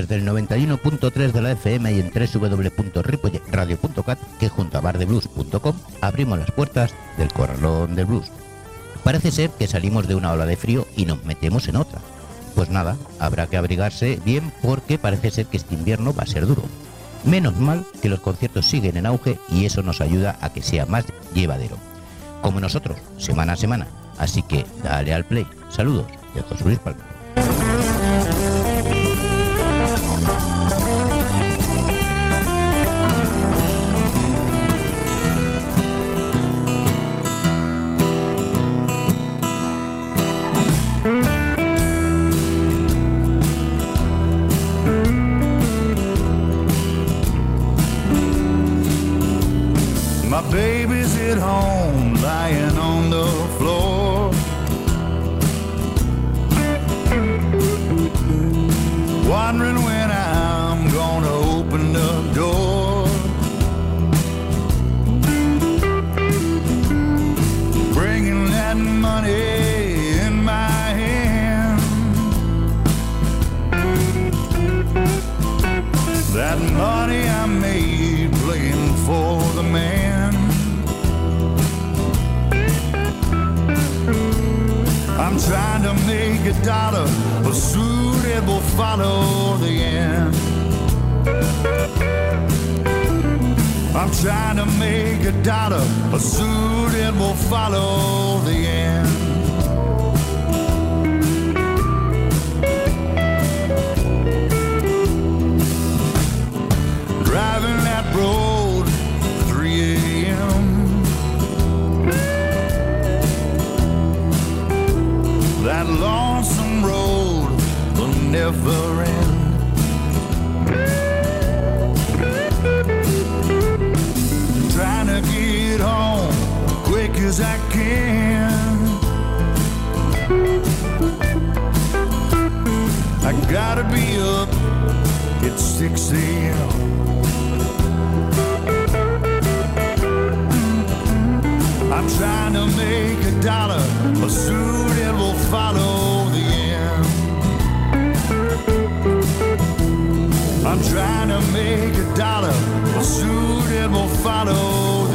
Desde el 91.3 de la FM y en www.ripoyradio.cat, que junto a bardeblues.com abrimos las puertas del corralón del blues. Parece ser que salimos de una ola de frío y nos metemos en otra. Pues nada, habrá que abrigarse bien porque parece ser que este invierno va a ser duro. Menos mal que los conciertos siguen en auge y eso nos ayuda a que sea más llevadero. Como nosotros, semana a semana. Así que dale al play. Saludos de José Luis Palma. I'm trying to make a dollar, but soon it will follow the end. Driving that road, 3 a.m. That lonesome road will never end. As I can. I gotta be up at 6 a.m. I'm trying to make a dollar, but soon it will follow the end. I'm trying to make a dollar, but soon it will follow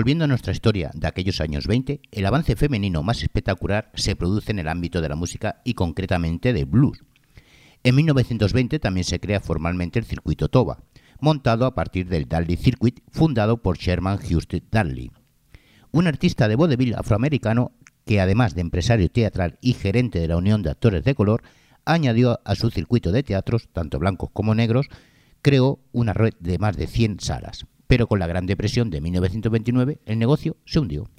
Volviendo a nuestra historia de aquellos años 20, el avance femenino más espectacular se produce en el ámbito de la música y concretamente del blues. En 1920 también se crea formalmente el circuito Toba, montado a partir del Dudley Circuit, fundado por Sherman Houston Dudley. Un artista de vaudeville afroamericano que además de empresario teatral y gerente de la Unión de Actores de Color, añadió a su circuito de teatros, tanto blancos como negros, creó una red de más de 100 salas pero con la Gran Depresión de 1929 el negocio se hundió.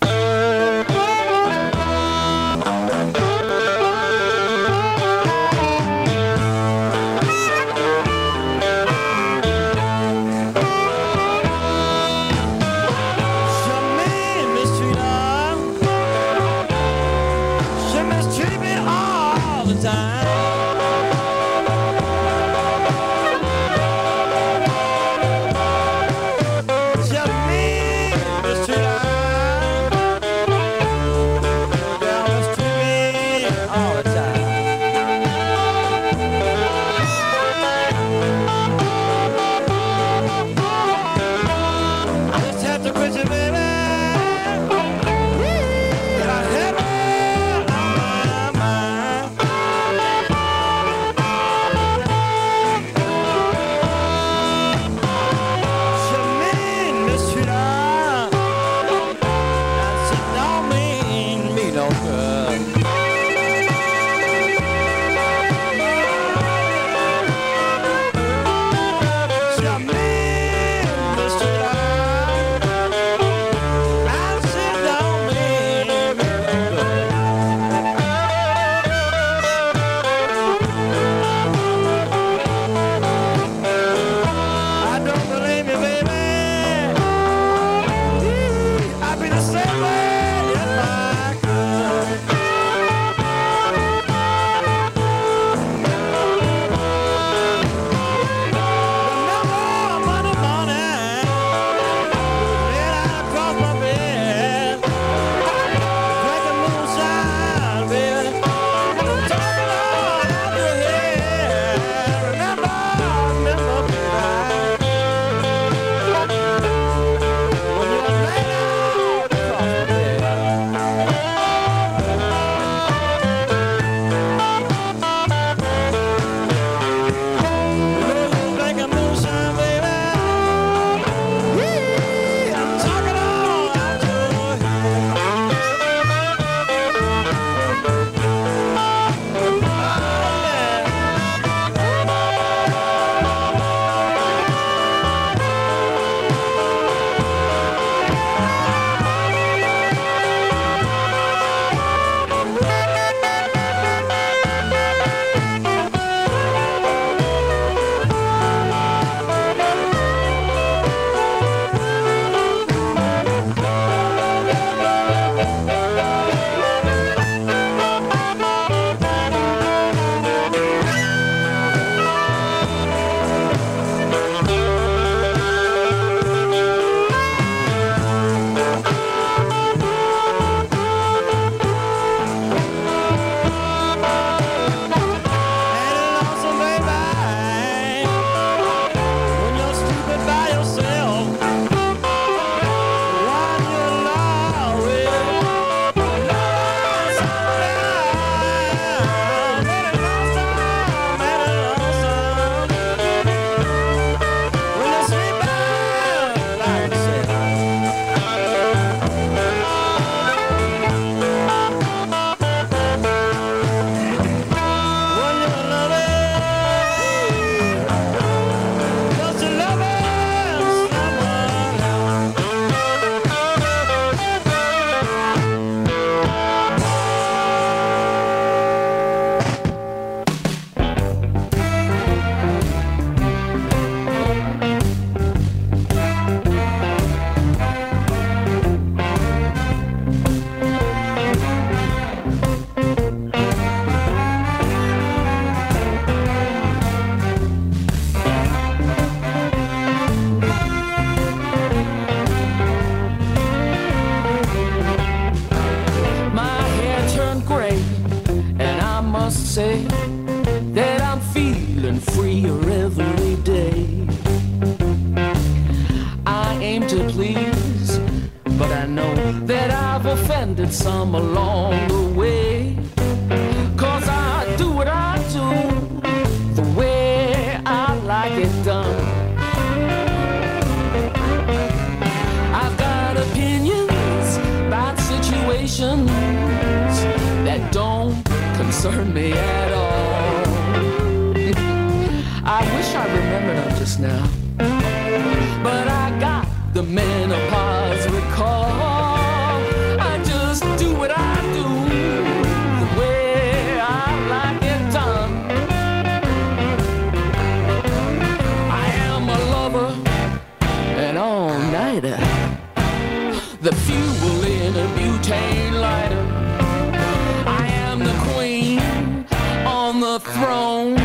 Throne.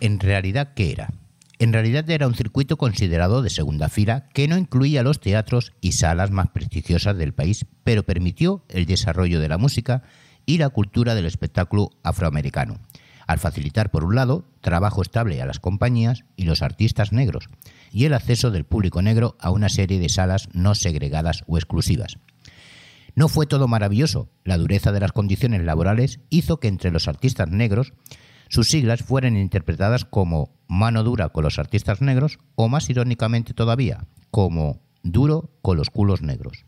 ¿En realidad qué era? En realidad era un circuito considerado de segunda fila que no incluía los teatros y salas más prestigiosas del país, pero permitió el desarrollo de la música y la cultura del espectáculo afroamericano, al facilitar, por un lado, trabajo estable a las compañías y los artistas negros, y el acceso del público negro a una serie de salas no segregadas o exclusivas. No fue todo maravilloso. La dureza de las condiciones laborales hizo que entre los artistas negros sus siglas fueran interpretadas como mano dura con los artistas negros o más irónicamente todavía como duro con los culos negros.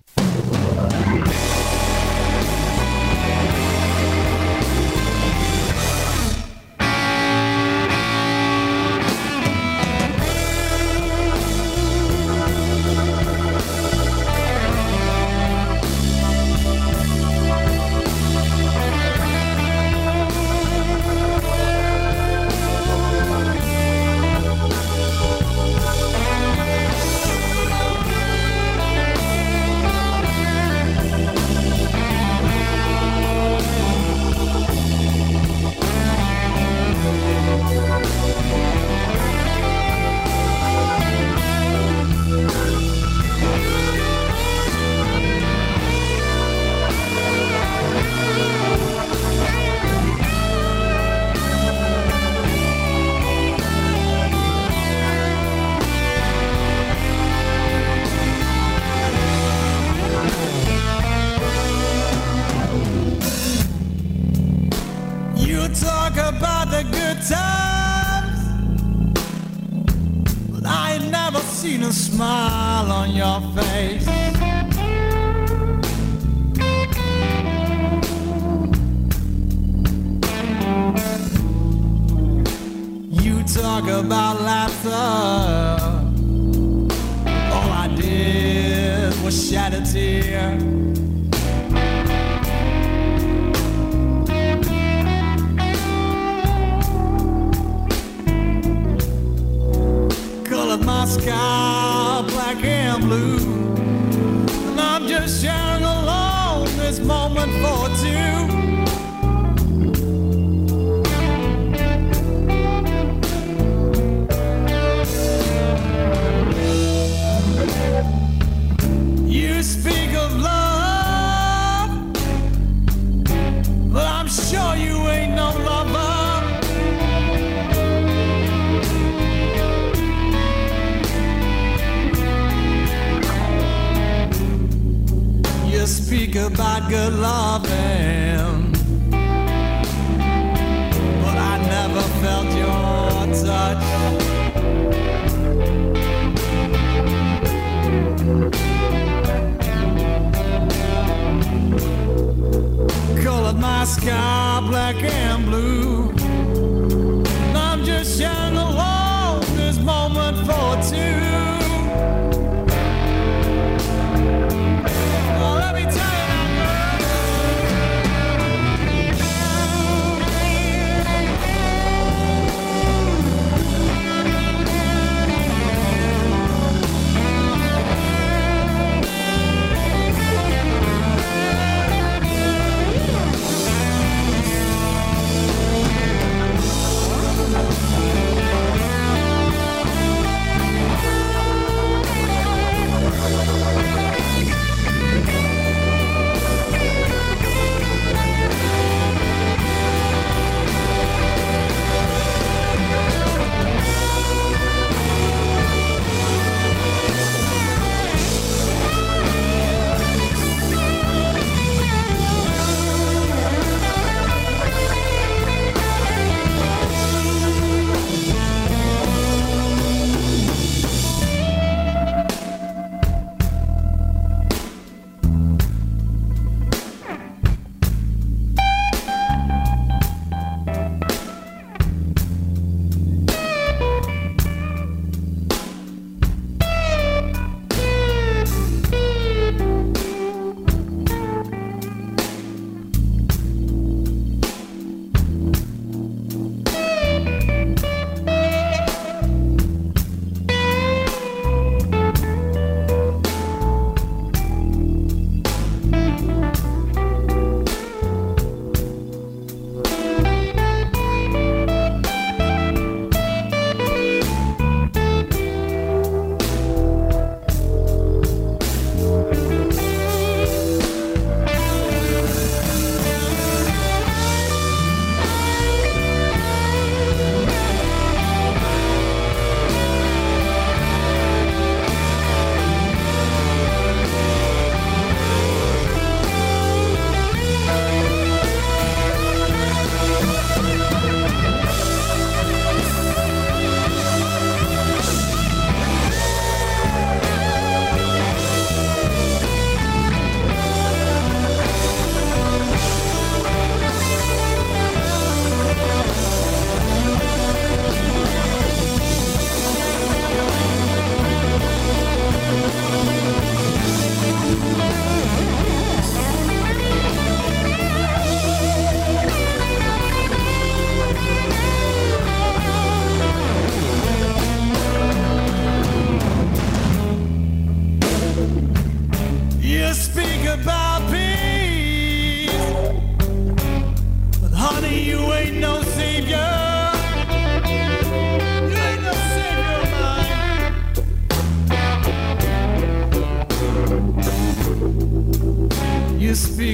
I'm sure you ain't no lover. You speak about good loving, but I never felt your touch. Sky black and blue.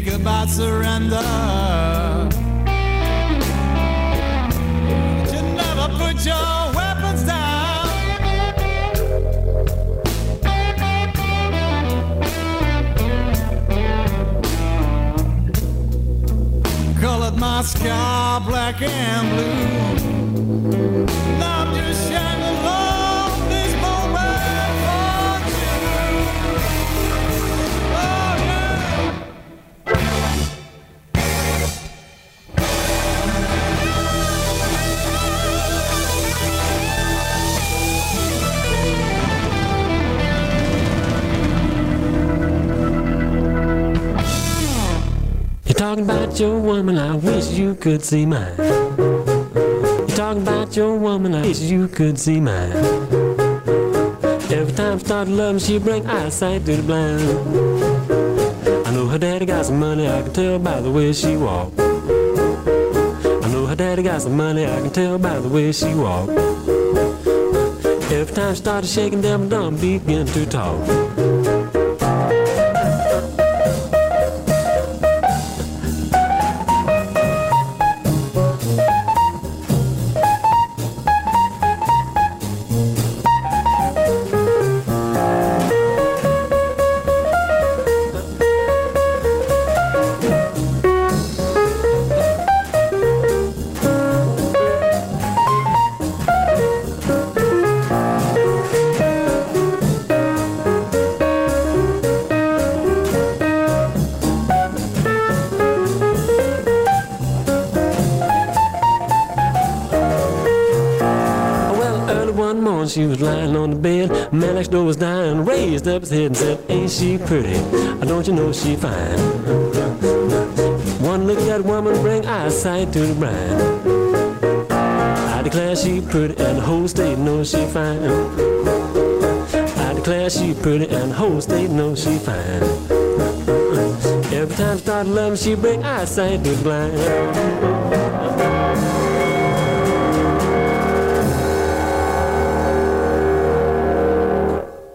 Speak about surrender. But you never put your weapons down. Colored my sky black and blue. And I'm just talking about your woman, I wish you could see mine. You're talking about your woman, I wish you could see mine. Every time I start loving, she bring eyesight to the blind. I know her daddy got some money, I can tell by the way she walk. I know her daddy got some money, I can tell by the way she walk. Every time she started shaking, them dumb begin to talk. She was lying on the bed. Man next door was dying, raised up his head and said, Ain't she pretty? Don't you know she fine? One look at that woman bring eyesight to the bride. I declare she pretty and the whole state knows she fine. I declare she pretty and the whole state knows she fine. Every time I start loving, she bring eyesight to the blind.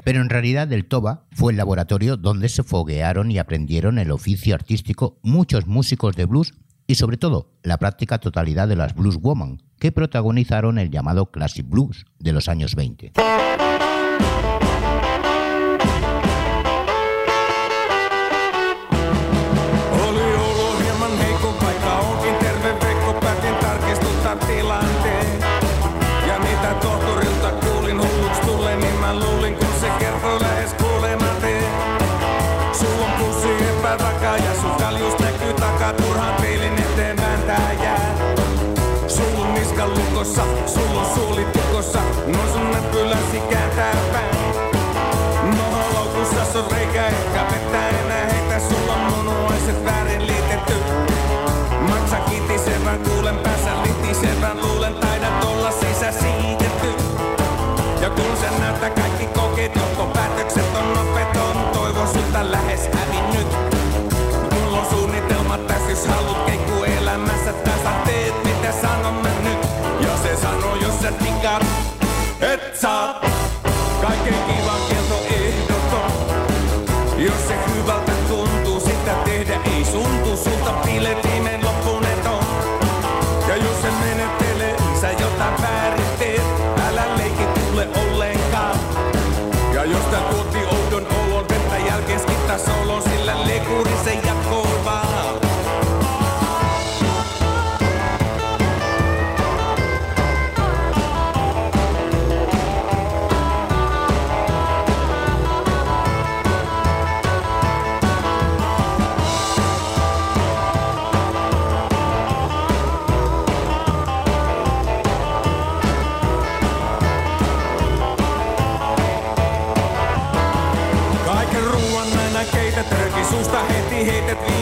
Pero en realidad el Toba fue el laboratorio donde se foguearon y aprendieron el oficio artístico muchos músicos de blues y sobre todo la práctica totalidad de las blues woman que protagonizaron el llamado classic blues de los años 20. et saa. Kaiken kivan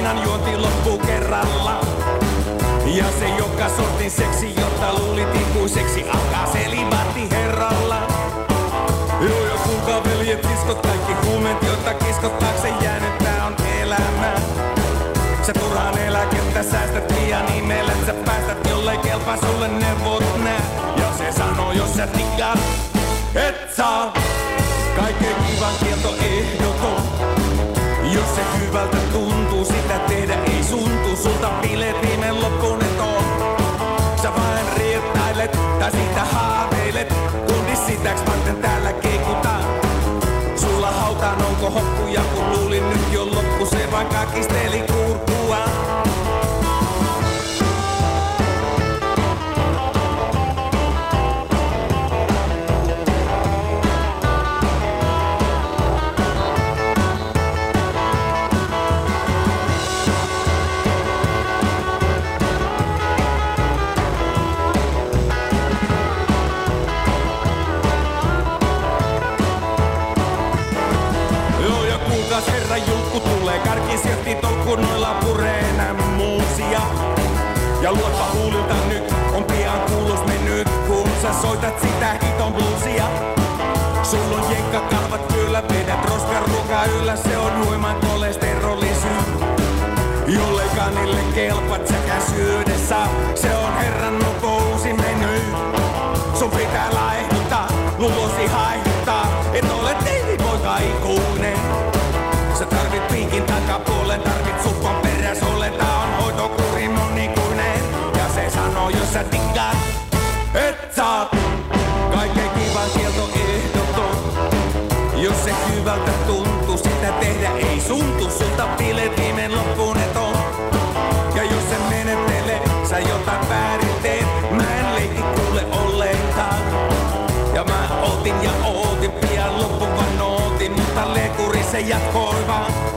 viinan juonti loppuu kerralla. Ja se joka sortin seksi, jota luulit ikuiseksi, alkaa selibaatti herralla. Joo ja kuinka veljet kiskot kaikki huumeet, joita kiskottaakseen jäänyt tää on elämä. Sä turhaan eläkettä säästät liian ihmeellä, sä päästät jollei kelpaa sulle neuvot nää. Ja se sanoo, jos sä tikkaat, et saa. Kaiken kivan kielto ehdoton. Jos se hyvältä tuntuu, sitä nyt säga korvar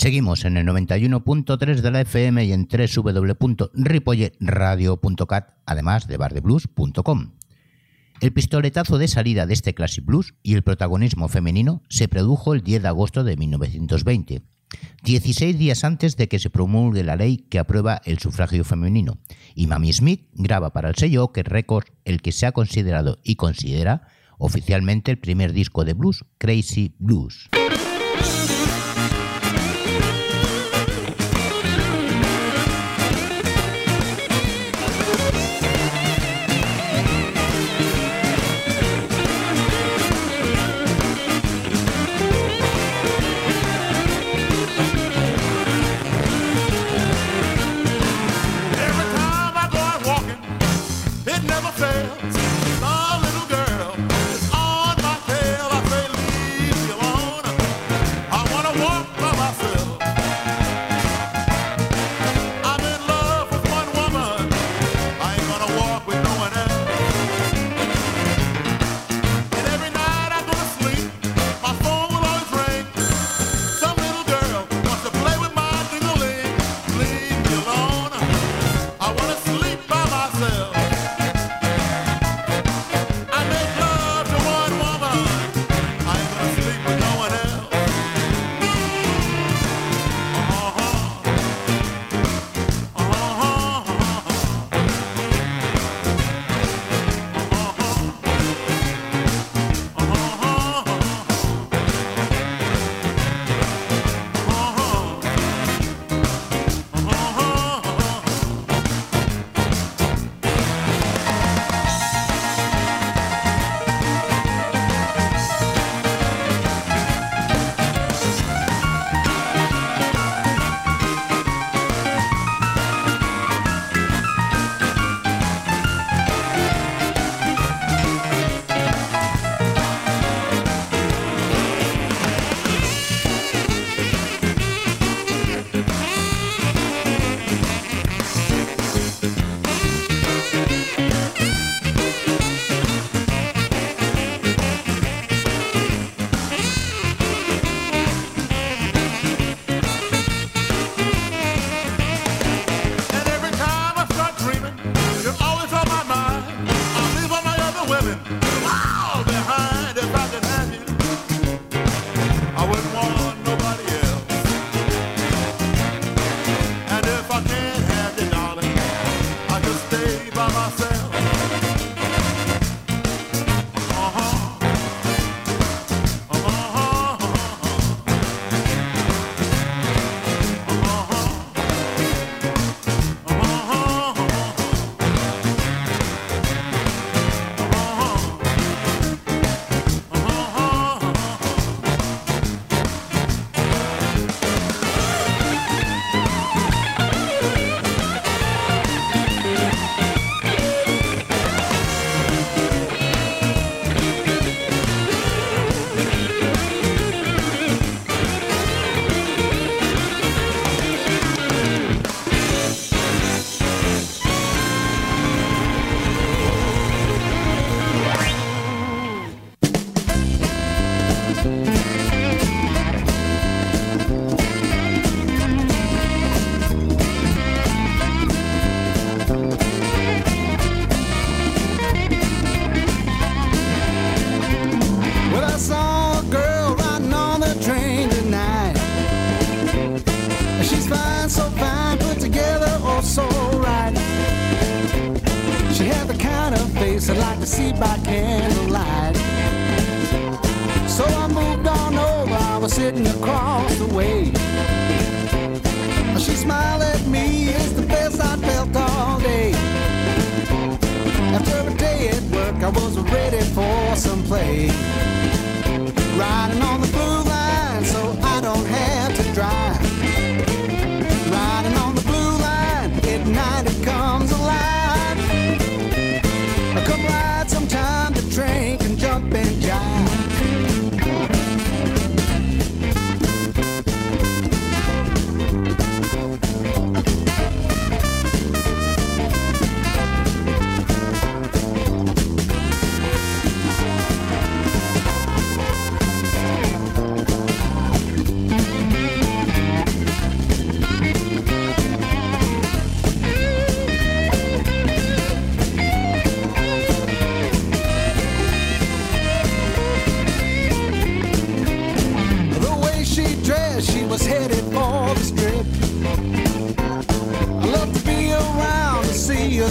Seguimos en el 91.3 de la FM y en www.ripollerradio.cat, además de bardeblues.com. El pistoletazo de salida de este Classic Blues y el protagonismo femenino se produjo el 10 de agosto de 1920, 16 días antes de que se promulgue la ley que aprueba el sufragio femenino, y Mami Smith graba para el sello Ocker Records el que se ha considerado y considera oficialmente el primer disco de blues, Crazy Blues. Face I'd like to see by candlelight. So I moved on over, I was sitting across the way. She smiled at me, it's the best I felt all day. After a day at work, I was ready for some play. Riding on the blue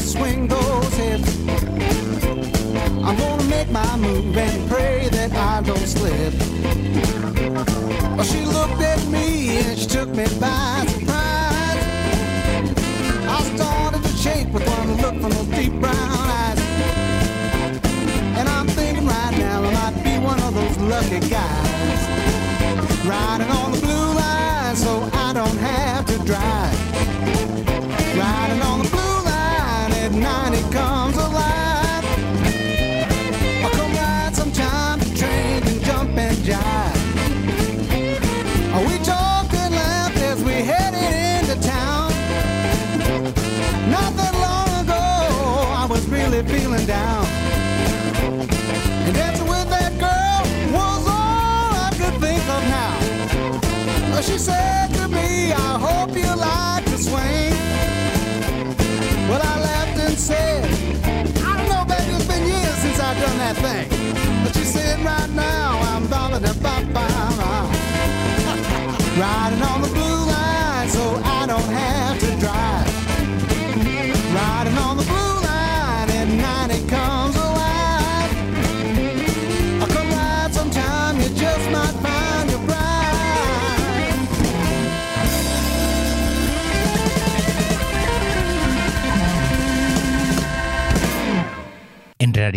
swing those hips. I'm gonna make my move and pray that I don't slip. Well, she looked at me and she took me by surprise. I started to shake with one look from those deep brown eyes. And I'm thinking right now I might be one of those lucky guys. She said to me, I hope you like to swing. Well, I laughed and said, I don't know, baby, it's been years since I've done that thing. But she said, right now, I'm bobbing a bop Riding on the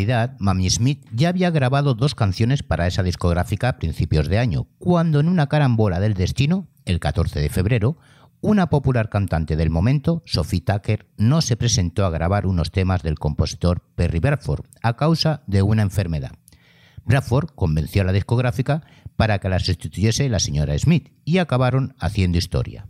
realidad, Mamie Smith ya había grabado dos canciones para esa discográfica a principios de año, cuando en una carambola del destino, el 14 de febrero, una popular cantante del momento, Sophie Tucker, no se presentó a grabar unos temas del compositor Perry Bradford a causa de una enfermedad. Bradford convenció a la discográfica para que la sustituyese la señora Smith y acabaron haciendo historia.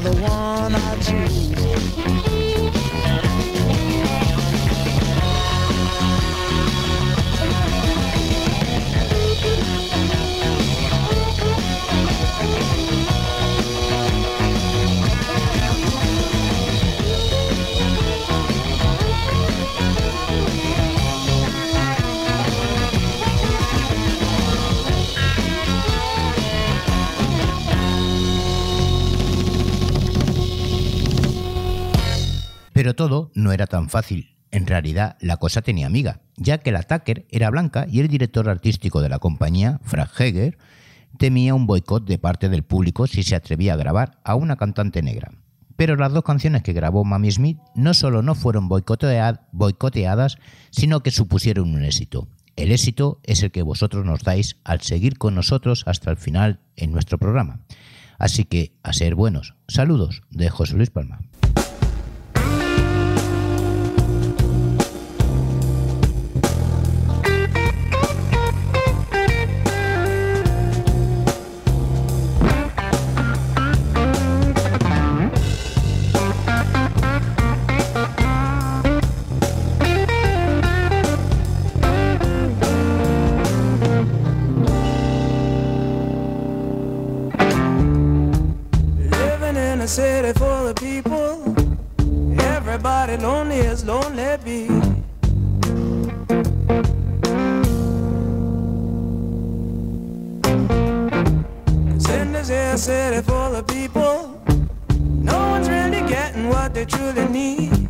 The one I choose. Todo no era tan fácil. En realidad, la cosa tenía amiga, ya que la Tucker era blanca y el director artístico de la compañía, Frank Heger, temía un boicot de parte del público si se atrevía a grabar a una cantante negra. Pero las dos canciones que grabó Mami Smith no solo no fueron boicotea- boicoteadas, sino que supusieron un éxito. El éxito es el que vosotros nos dais al seguir con nosotros hasta el final en nuestro programa. Así que, a ser buenos. Saludos de José Luis Palma. Everybody lonely as lonely be. Cause in this here city full of people, no one's really getting what they truly need.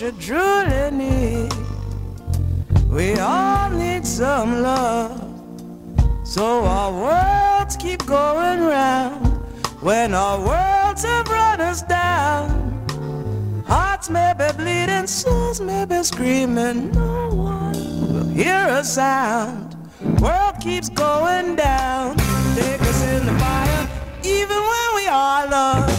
You truly need. We all need some love. So our worlds keep going round when our worlds have run us down. Hearts may be bleeding, souls may be screaming, no one will hear a sound. World keeps going down, take us in the fire, even when we are alone.